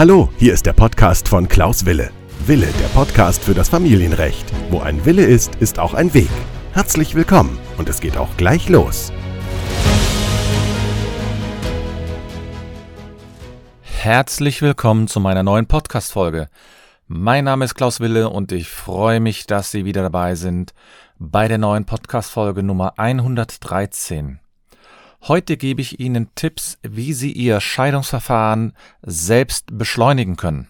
Hallo, hier ist der Podcast von Klaus Wille. Wille, der Podcast für das Familienrecht. Wo ein Wille ist, ist auch ein Weg. Herzlich willkommen und es geht auch gleich los. Herzlich willkommen zu meiner neuen Podcast-Folge. Mein Name ist Klaus Wille und ich freue mich, dass Sie wieder dabei sind bei der neuen Podcast-Folge Nummer 113. Heute gebe ich Ihnen Tipps, wie Sie Ihr Scheidungsverfahren selbst beschleunigen können.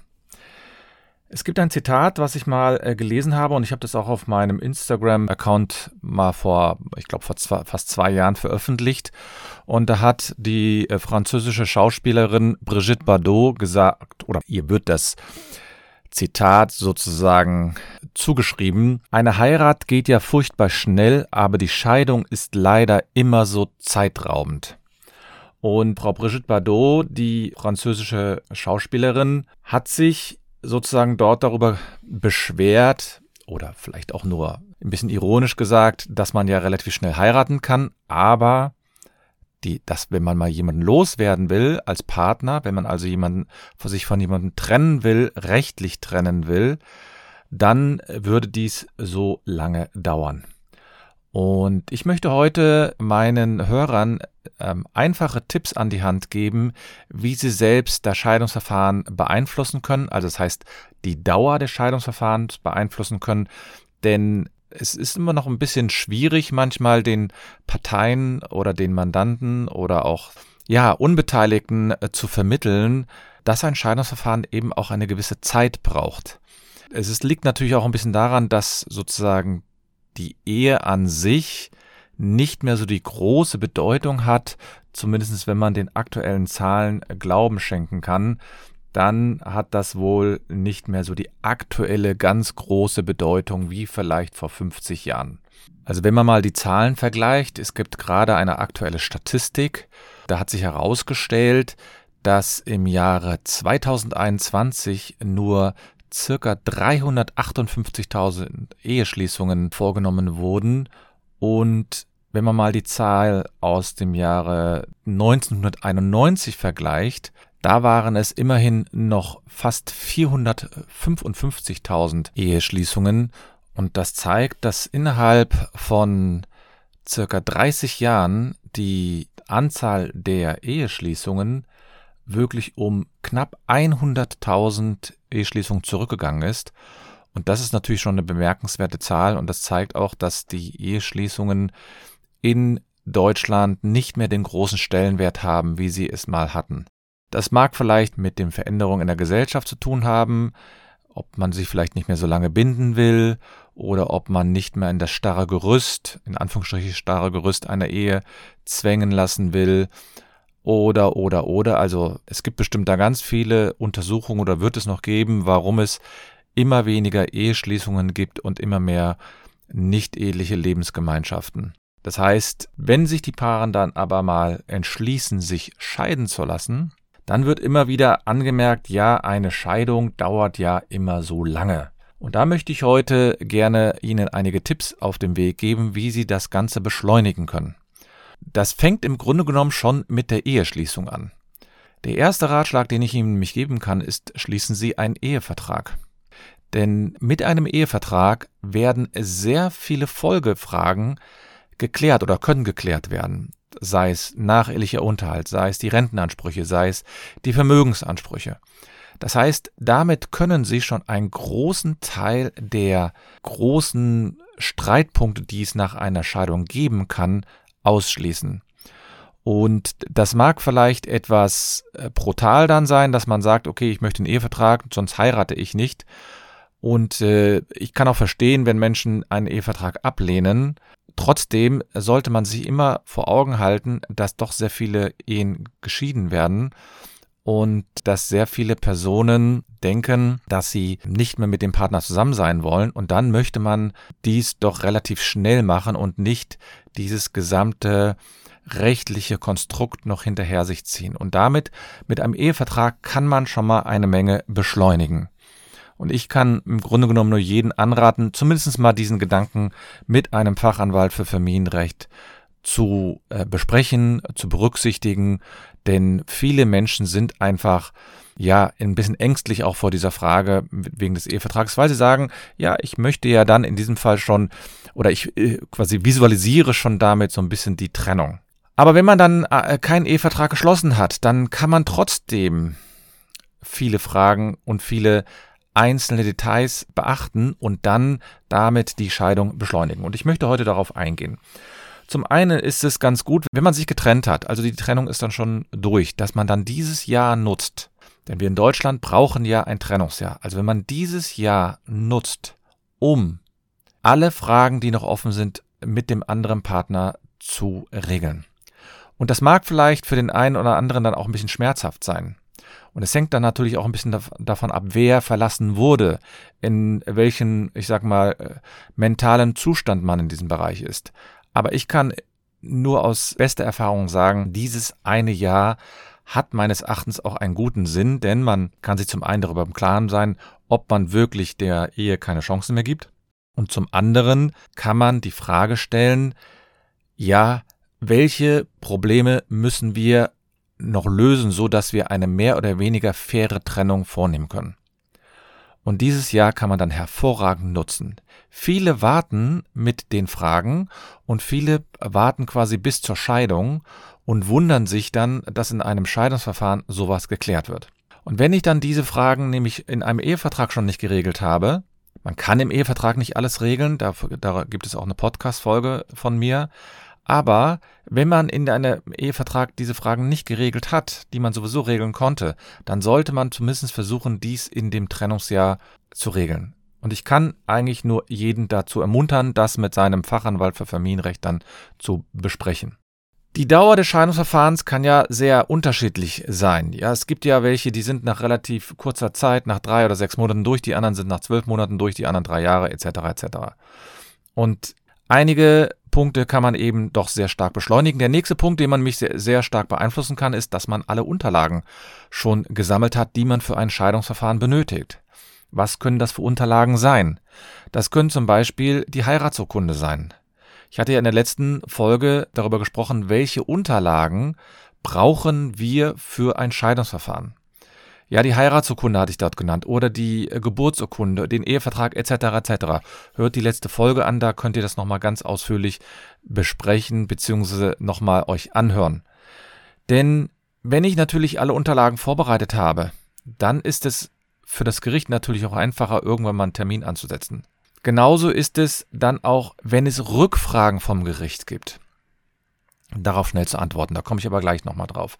Es gibt ein Zitat, was ich mal äh, gelesen habe und ich habe das auch auf meinem Instagram-Account mal vor, ich glaube, vor zwei, fast zwei Jahren veröffentlicht. Und da hat die äh, französische Schauspielerin Brigitte Bardot gesagt, oder ihr wird das Zitat sozusagen zugeschrieben. Eine Heirat geht ja furchtbar schnell, aber die Scheidung ist leider immer so zeitraubend. Und Frau Brigitte Bardot, die französische Schauspielerin, hat sich sozusagen dort darüber beschwert oder vielleicht auch nur ein bisschen ironisch gesagt, dass man ja relativ schnell heiraten kann, aber die, dass wenn man mal jemanden loswerden will als Partner, wenn man also jemanden von sich von jemandem trennen will, rechtlich trennen will, dann würde dies so lange dauern. Und ich möchte heute meinen Hörern ähm, einfache Tipps an die Hand geben, wie sie selbst das Scheidungsverfahren beeinflussen können, also das heißt die Dauer des Scheidungsverfahrens beeinflussen können, denn es ist immer noch ein bisschen schwierig, manchmal den Parteien oder den Mandanten oder auch ja, Unbeteiligten äh, zu vermitteln, dass ein Scheidungsverfahren eben auch eine gewisse Zeit braucht. Es ist, liegt natürlich auch ein bisschen daran, dass sozusagen die Ehe an sich nicht mehr so die große Bedeutung hat, zumindest wenn man den aktuellen Zahlen Glauben schenken kann dann hat das wohl nicht mehr so die aktuelle ganz große Bedeutung wie vielleicht vor 50 Jahren. Also wenn man mal die Zahlen vergleicht, es gibt gerade eine aktuelle Statistik, da hat sich herausgestellt, dass im Jahre 2021 nur circa 358.000 Eheschließungen vorgenommen wurden und wenn man mal die Zahl aus dem Jahre 1991 vergleicht, da waren es immerhin noch fast 455.000 Eheschließungen und das zeigt, dass innerhalb von circa 30 Jahren die Anzahl der Eheschließungen wirklich um knapp 100.000 Eheschließungen zurückgegangen ist. Und das ist natürlich schon eine bemerkenswerte Zahl und das zeigt auch, dass die Eheschließungen in Deutschland nicht mehr den großen Stellenwert haben, wie sie es mal hatten. Das mag vielleicht mit den Veränderungen in der Gesellschaft zu tun haben, ob man sich vielleicht nicht mehr so lange binden will oder ob man nicht mehr in das starre Gerüst, in Anführungsstrichen starre Gerüst einer Ehe zwängen lassen will oder, oder, oder. Also es gibt bestimmt da ganz viele Untersuchungen oder wird es noch geben, warum es immer weniger Eheschließungen gibt und immer mehr nicht eheliche Lebensgemeinschaften. Das heißt, wenn sich die Paare dann aber mal entschließen, sich scheiden zu lassen, dann wird immer wieder angemerkt, ja, eine Scheidung dauert ja immer so lange. Und da möchte ich heute gerne Ihnen einige Tipps auf dem Weg geben, wie Sie das Ganze beschleunigen können. Das fängt im Grunde genommen schon mit der Eheschließung an. Der erste Ratschlag, den ich Ihnen nämlich geben kann, ist, schließen Sie einen Ehevertrag. Denn mit einem Ehevertrag werden sehr viele Folgefragen geklärt oder können geklärt werden sei es nachehelicher Unterhalt, sei es die Rentenansprüche, sei es die Vermögensansprüche. Das heißt, damit können Sie schon einen großen Teil der großen Streitpunkte, die es nach einer Scheidung geben kann, ausschließen. Und das mag vielleicht etwas äh, brutal dann sein, dass man sagt, okay, ich möchte einen Ehevertrag, sonst heirate ich nicht. Und äh, ich kann auch verstehen, wenn Menschen einen Ehevertrag ablehnen, Trotzdem sollte man sich immer vor Augen halten, dass doch sehr viele Ehen geschieden werden und dass sehr viele Personen denken, dass sie nicht mehr mit dem Partner zusammen sein wollen und dann möchte man dies doch relativ schnell machen und nicht dieses gesamte rechtliche Konstrukt noch hinterher sich ziehen. Und damit mit einem Ehevertrag kann man schon mal eine Menge beschleunigen. Und ich kann im Grunde genommen nur jeden anraten, zumindest mal diesen Gedanken mit einem Fachanwalt für Familienrecht zu äh, besprechen, zu berücksichtigen, denn viele Menschen sind einfach ja ein bisschen ängstlich auch vor dieser Frage wegen des Ehevertrags, weil sie sagen, ja, ich möchte ja dann in diesem Fall schon oder ich äh, quasi visualisiere schon damit so ein bisschen die Trennung. Aber wenn man dann äh, keinen Ehevertrag geschlossen hat, dann kann man trotzdem viele Fragen und viele einzelne Details beachten und dann damit die Scheidung beschleunigen. Und ich möchte heute darauf eingehen. Zum einen ist es ganz gut, wenn man sich getrennt hat, also die Trennung ist dann schon durch, dass man dann dieses Jahr nutzt. Denn wir in Deutschland brauchen ja ein Trennungsjahr. Also wenn man dieses Jahr nutzt, um alle Fragen, die noch offen sind, mit dem anderen Partner zu regeln. Und das mag vielleicht für den einen oder anderen dann auch ein bisschen schmerzhaft sein. Und es hängt dann natürlich auch ein bisschen davon ab, wer verlassen wurde, in welchen, ich sag mal, äh, mentalen Zustand man in diesem Bereich ist. Aber ich kann nur aus bester Erfahrung sagen, dieses eine Jahr hat meines Erachtens auch einen guten Sinn, denn man kann sich zum einen darüber im Klaren sein, ob man wirklich der Ehe keine Chancen mehr gibt. Und zum anderen kann man die Frage stellen, ja, welche Probleme müssen wir noch lösen, so dass wir eine mehr oder weniger faire Trennung vornehmen können. Und dieses Jahr kann man dann hervorragend nutzen. Viele warten mit den Fragen und viele warten quasi bis zur Scheidung und wundern sich dann, dass in einem Scheidungsverfahren sowas geklärt wird. Und wenn ich dann diese Fragen nämlich in einem Ehevertrag schon nicht geregelt habe, man kann im Ehevertrag nicht alles regeln, da, da gibt es auch eine Podcast-Folge von mir, aber wenn man in einem Ehevertrag diese Fragen nicht geregelt hat, die man sowieso regeln konnte, dann sollte man zumindest versuchen, dies in dem Trennungsjahr zu regeln. Und ich kann eigentlich nur jeden dazu ermuntern, das mit seinem Fachanwalt für Familienrecht dann zu besprechen. Die Dauer des Scheidungsverfahrens kann ja sehr unterschiedlich sein. Ja, es gibt ja welche, die sind nach relativ kurzer Zeit, nach drei oder sechs Monaten durch, die anderen sind nach zwölf Monaten durch, die anderen drei Jahre etc. etc. Und einige Punkte kann man eben doch sehr stark beschleunigen. Der nächste Punkt, den man mich sehr, sehr, stark beeinflussen kann, ist, dass man alle Unterlagen schon gesammelt hat, die man für ein Scheidungsverfahren benötigt. Was können das für Unterlagen sein? Das können zum Beispiel die Heiratsurkunde sein. Ich hatte ja in der letzten Folge darüber gesprochen, welche Unterlagen brauchen wir für ein Scheidungsverfahren. Ja, die Heiratsurkunde hatte ich dort genannt oder die äh, Geburtsurkunde, den Ehevertrag etc. etc. Hört die letzte Folge an, da könnt ihr das nochmal ganz ausführlich besprechen bzw. nochmal euch anhören. Denn wenn ich natürlich alle Unterlagen vorbereitet habe, dann ist es für das Gericht natürlich auch einfacher, irgendwann mal einen Termin anzusetzen. Genauso ist es dann auch, wenn es Rückfragen vom Gericht gibt. Darauf schnell zu antworten, da komme ich aber gleich nochmal drauf.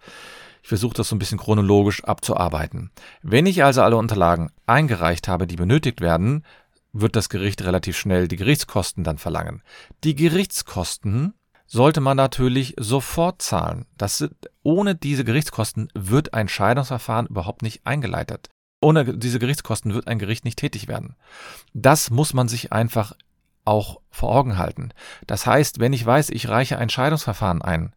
Ich versuche das so ein bisschen chronologisch abzuarbeiten. Wenn ich also alle Unterlagen eingereicht habe, die benötigt werden, wird das Gericht relativ schnell die Gerichtskosten dann verlangen. Die Gerichtskosten sollte man natürlich sofort zahlen. Das, ohne diese Gerichtskosten wird ein Scheidungsverfahren überhaupt nicht eingeleitet. Ohne diese Gerichtskosten wird ein Gericht nicht tätig werden. Das muss man sich einfach auch vor Augen halten. Das heißt, wenn ich weiß, ich reiche ein Scheidungsverfahren ein,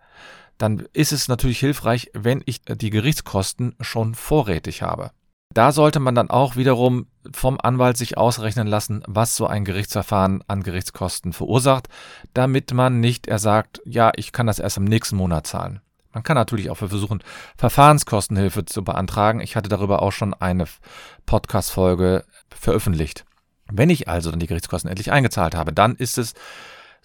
dann ist es natürlich hilfreich, wenn ich die Gerichtskosten schon vorrätig habe. Da sollte man dann auch wiederum vom Anwalt sich ausrechnen lassen, was so ein Gerichtsverfahren an Gerichtskosten verursacht, damit man nicht er sagt, ja, ich kann das erst im nächsten Monat zahlen. Man kann natürlich auch versuchen, Verfahrenskostenhilfe zu beantragen. Ich hatte darüber auch schon eine Podcast-Folge veröffentlicht. Wenn ich also dann die Gerichtskosten endlich eingezahlt habe, dann ist es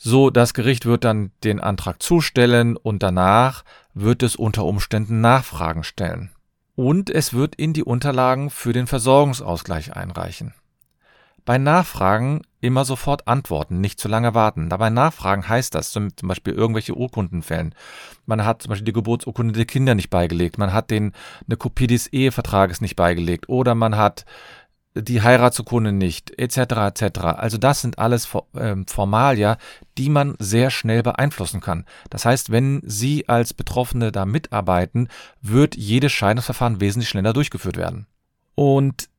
so, das Gericht wird dann den Antrag zustellen und danach wird es unter Umständen Nachfragen stellen. Und es wird in die Unterlagen für den Versorgungsausgleich einreichen. Bei Nachfragen immer sofort antworten, nicht zu lange warten. Dabei Nachfragen heißt das, zum, Beispiel irgendwelche Urkundenfällen. Man hat zum Beispiel die Geburtsurkunde der Kinder nicht beigelegt, man hat den, eine Kopie des Ehevertrages nicht beigelegt oder man hat die Heiratsurkunde nicht, etc. etc. Also das sind alles ähm, Formalia, die man sehr schnell beeinflussen kann. Das heißt, wenn Sie als Betroffene da mitarbeiten, wird jedes Scheidungsverfahren wesentlich schneller durchgeführt werden. Und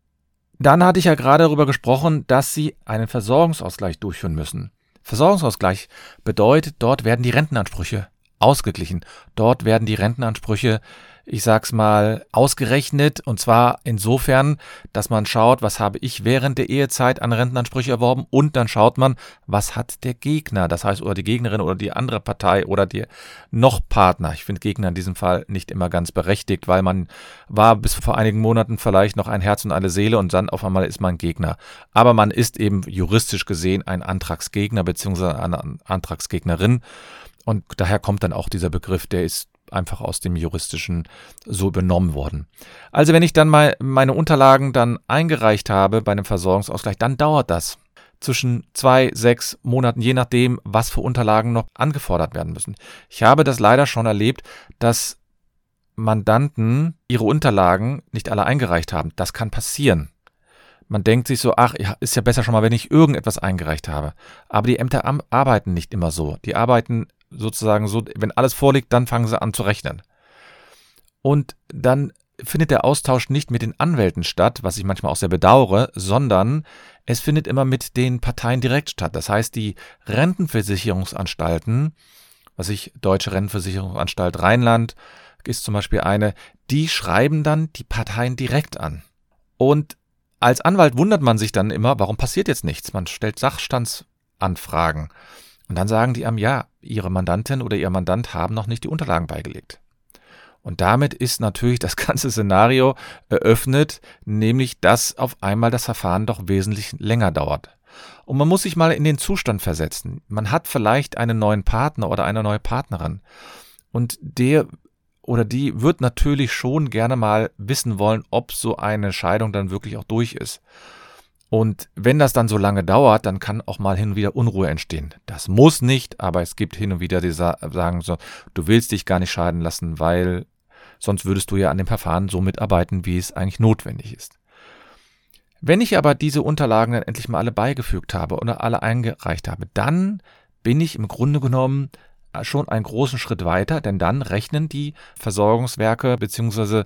dann hatte ich ja gerade darüber gesprochen, dass Sie einen Versorgungsausgleich durchführen müssen. Versorgungsausgleich bedeutet, dort werden die Rentenansprüche ausgeglichen. Dort werden die Rentenansprüche ich sag's mal, ausgerechnet. Und zwar insofern, dass man schaut, was habe ich während der Ehezeit an Rentenansprüche erworben und dann schaut man, was hat der Gegner, das heißt, oder die Gegnerin oder die andere Partei oder die noch Partner. Ich finde Gegner in diesem Fall nicht immer ganz berechtigt, weil man war bis vor einigen Monaten vielleicht noch ein Herz und eine Seele und dann auf einmal ist man Gegner. Aber man ist eben juristisch gesehen ein Antragsgegner bzw. eine Antragsgegnerin. Und daher kommt dann auch dieser Begriff, der ist einfach aus dem juristischen so übernommen worden. Also wenn ich dann mal meine Unterlagen dann eingereicht habe bei einem Versorgungsausgleich, dann dauert das zwischen zwei, sechs Monaten, je nachdem, was für Unterlagen noch angefordert werden müssen. Ich habe das leider schon erlebt, dass Mandanten ihre Unterlagen nicht alle eingereicht haben. Das kann passieren. Man denkt sich so, ach, ist ja besser schon mal, wenn ich irgendetwas eingereicht habe. Aber die Ämter arbeiten nicht immer so. Die arbeiten sozusagen so, wenn alles vorliegt, dann fangen sie an zu rechnen. Und dann findet der Austausch nicht mit den Anwälten statt, was ich manchmal auch sehr bedauere, sondern es findet immer mit den Parteien direkt statt. Das heißt, die Rentenversicherungsanstalten, was ich Deutsche Rentenversicherungsanstalt Rheinland ist zum Beispiel eine, die schreiben dann die Parteien direkt an. Und als Anwalt wundert man sich dann immer, warum passiert jetzt nichts? Man stellt Sachstandsanfragen. Und dann sagen die einem, ja, ihre Mandantin oder ihr Mandant haben noch nicht die Unterlagen beigelegt. Und damit ist natürlich das ganze Szenario eröffnet, nämlich dass auf einmal das Verfahren doch wesentlich länger dauert. Und man muss sich mal in den Zustand versetzen. Man hat vielleicht einen neuen Partner oder eine neue Partnerin. Und der oder die wird natürlich schon gerne mal wissen wollen, ob so eine Scheidung dann wirklich auch durch ist. Und wenn das dann so lange dauert, dann kann auch mal hin und wieder Unruhe entstehen. Das muss nicht, aber es gibt hin und wieder, die sagen so, du willst dich gar nicht scheiden lassen, weil sonst würdest du ja an dem Verfahren so mitarbeiten, wie es eigentlich notwendig ist. Wenn ich aber diese Unterlagen dann endlich mal alle beigefügt habe oder alle eingereicht habe, dann bin ich im Grunde genommen schon einen großen Schritt weiter, denn dann rechnen die Versorgungswerke bzw.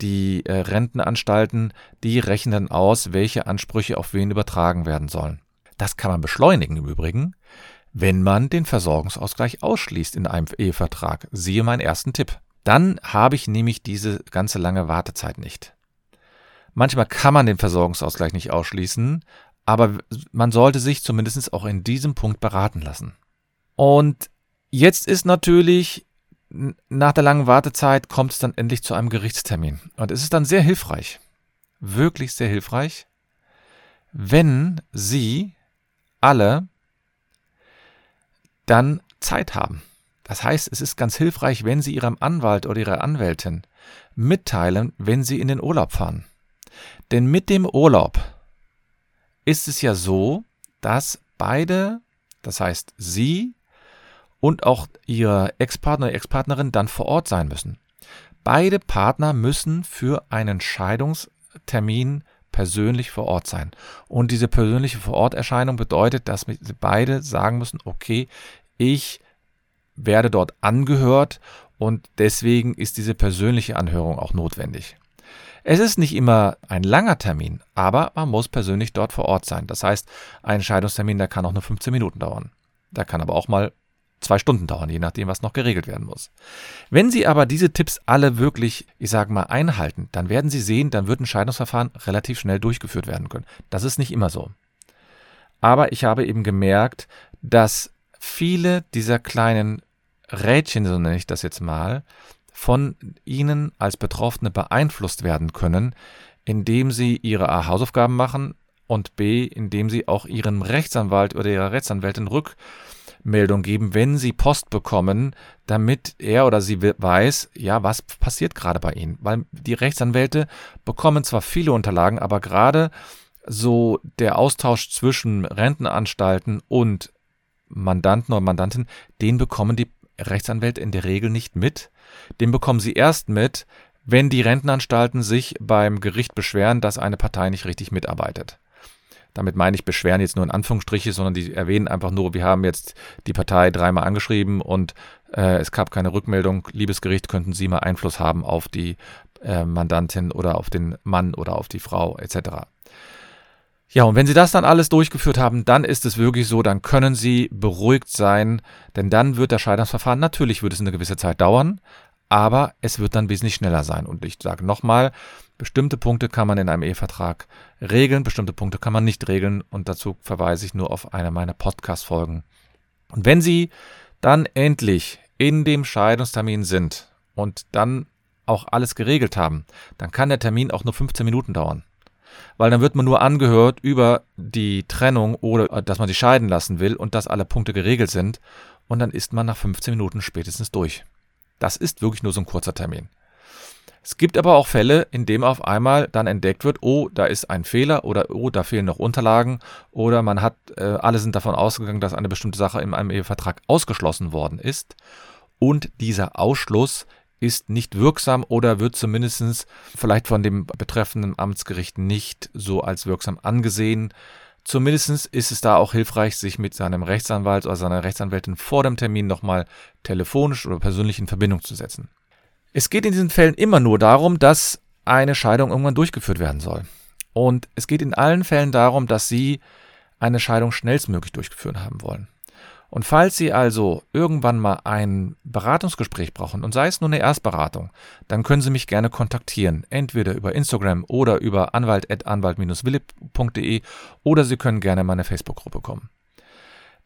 die äh, Rentenanstalten, die rechnen aus, welche Ansprüche auf wen übertragen werden sollen. Das kann man beschleunigen im Übrigen, wenn man den Versorgungsausgleich ausschließt in einem Ehevertrag. Siehe meinen ersten Tipp. Dann habe ich nämlich diese ganze lange Wartezeit nicht. Manchmal kann man den Versorgungsausgleich nicht ausschließen, aber man sollte sich zumindest auch in diesem Punkt beraten lassen. Und Jetzt ist natürlich, nach der langen Wartezeit kommt es dann endlich zu einem Gerichtstermin. Und es ist dann sehr hilfreich, wirklich sehr hilfreich, wenn Sie alle dann Zeit haben. Das heißt, es ist ganz hilfreich, wenn Sie Ihrem Anwalt oder Ihrer Anwältin mitteilen, wenn Sie in den Urlaub fahren. Denn mit dem Urlaub ist es ja so, dass beide, das heißt Sie und auch ihr Ex-Partner Ex-Partnerin dann vor Ort sein müssen. Beide Partner müssen für einen Scheidungstermin persönlich vor Ort sein. Und diese persönliche Vororterscheinung bedeutet, dass beide sagen müssen, okay, ich werde dort angehört und deswegen ist diese persönliche Anhörung auch notwendig. Es ist nicht immer ein langer Termin, aber man muss persönlich dort vor Ort sein. Das heißt, ein Scheidungstermin, der kann auch nur 15 Minuten dauern. Der kann aber auch mal zwei Stunden dauern, je nachdem, was noch geregelt werden muss. Wenn Sie aber diese Tipps alle wirklich, ich sage mal, einhalten, dann werden Sie sehen, dann wird ein Scheidungsverfahren relativ schnell durchgeführt werden können. Das ist nicht immer so. Aber ich habe eben gemerkt, dass viele dieser kleinen Rädchen, so nenne ich das jetzt mal, von Ihnen als Betroffene beeinflusst werden können, indem Sie Ihre A Hausaufgaben machen und B, indem Sie auch Ihrem Rechtsanwalt oder Ihrer Rechtsanwältin rück Meldung geben, wenn sie Post bekommen, damit er oder sie weiß, ja, was passiert gerade bei ihnen. Weil die Rechtsanwälte bekommen zwar viele Unterlagen, aber gerade so der Austausch zwischen Rentenanstalten und Mandanten oder Mandanten, den bekommen die Rechtsanwälte in der Regel nicht mit. Den bekommen sie erst mit, wenn die Rentenanstalten sich beim Gericht beschweren, dass eine Partei nicht richtig mitarbeitet. Damit meine ich beschweren jetzt nur in Anführungsstriche, sondern die erwähnen einfach nur, wir haben jetzt die Partei dreimal angeschrieben und äh, es gab keine Rückmeldung. Liebes Gericht, könnten Sie mal Einfluss haben auf die äh, Mandantin oder auf den Mann oder auf die Frau etc. Ja, und wenn Sie das dann alles durchgeführt haben, dann ist es wirklich so, dann können Sie beruhigt sein, denn dann wird das Scheidungsverfahren, natürlich wird es eine gewisse Zeit dauern, aber es wird dann wesentlich schneller sein. Und ich sage nochmal, bestimmte Punkte kann man in einem Ehevertrag regeln, bestimmte Punkte kann man nicht regeln und dazu verweise ich nur auf eine meiner Podcast-Folgen. Und wenn Sie dann endlich in dem Scheidungstermin sind und dann auch alles geregelt haben, dann kann der Termin auch nur 15 Minuten dauern. Weil dann wird man nur angehört über die Trennung oder dass man sich scheiden lassen will und dass alle Punkte geregelt sind und dann ist man nach 15 Minuten spätestens durch. Das ist wirklich nur so ein kurzer Termin. Es gibt aber auch Fälle, in denen auf einmal dann entdeckt wird, oh, da ist ein Fehler oder oh, da fehlen noch Unterlagen oder man hat, äh, alle sind davon ausgegangen, dass eine bestimmte Sache in einem Ehevertrag ausgeschlossen worden ist und dieser Ausschluss ist nicht wirksam oder wird zumindest vielleicht von dem betreffenden Amtsgericht nicht so als wirksam angesehen. Zumindest ist es da auch hilfreich, sich mit seinem Rechtsanwalt oder seiner Rechtsanwältin vor dem Termin nochmal telefonisch oder persönlich in Verbindung zu setzen. Es geht in diesen Fällen immer nur darum, dass eine Scheidung irgendwann durchgeführt werden soll. Und es geht in allen Fällen darum, dass Sie eine Scheidung schnellstmöglich durchgeführt haben wollen. Und falls Sie also irgendwann mal ein Beratungsgespräch brauchen und sei es nur eine Erstberatung, dann können Sie mich gerne kontaktieren, entweder über Instagram oder über anwalt.anwalt-willip.de oder Sie können gerne in meine Facebook-Gruppe kommen.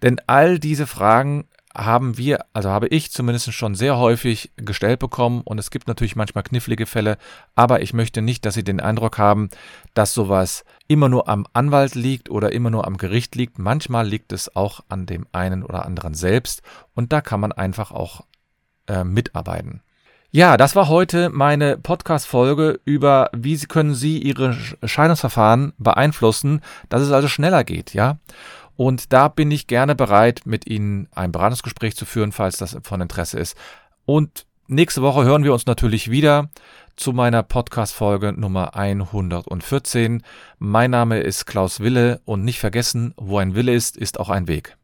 Denn all diese Fragen haben wir, also habe ich zumindest schon sehr häufig gestellt bekommen und es gibt natürlich manchmal knifflige Fälle, aber ich möchte nicht, dass Sie den Eindruck haben, dass sowas immer nur am Anwalt liegt oder immer nur am Gericht liegt. Manchmal liegt es auch an dem einen oder anderen selbst und da kann man einfach auch äh, mitarbeiten. Ja, das war heute meine Podcast-Folge über, wie können Sie Ihre Scheidungsverfahren beeinflussen, dass es also schneller geht, ja. Und da bin ich gerne bereit, mit Ihnen ein Beratungsgespräch zu führen, falls das von Interesse ist. Und nächste Woche hören wir uns natürlich wieder zu meiner Podcast-Folge Nummer 114. Mein Name ist Klaus Wille und nicht vergessen, wo ein Wille ist, ist auch ein Weg.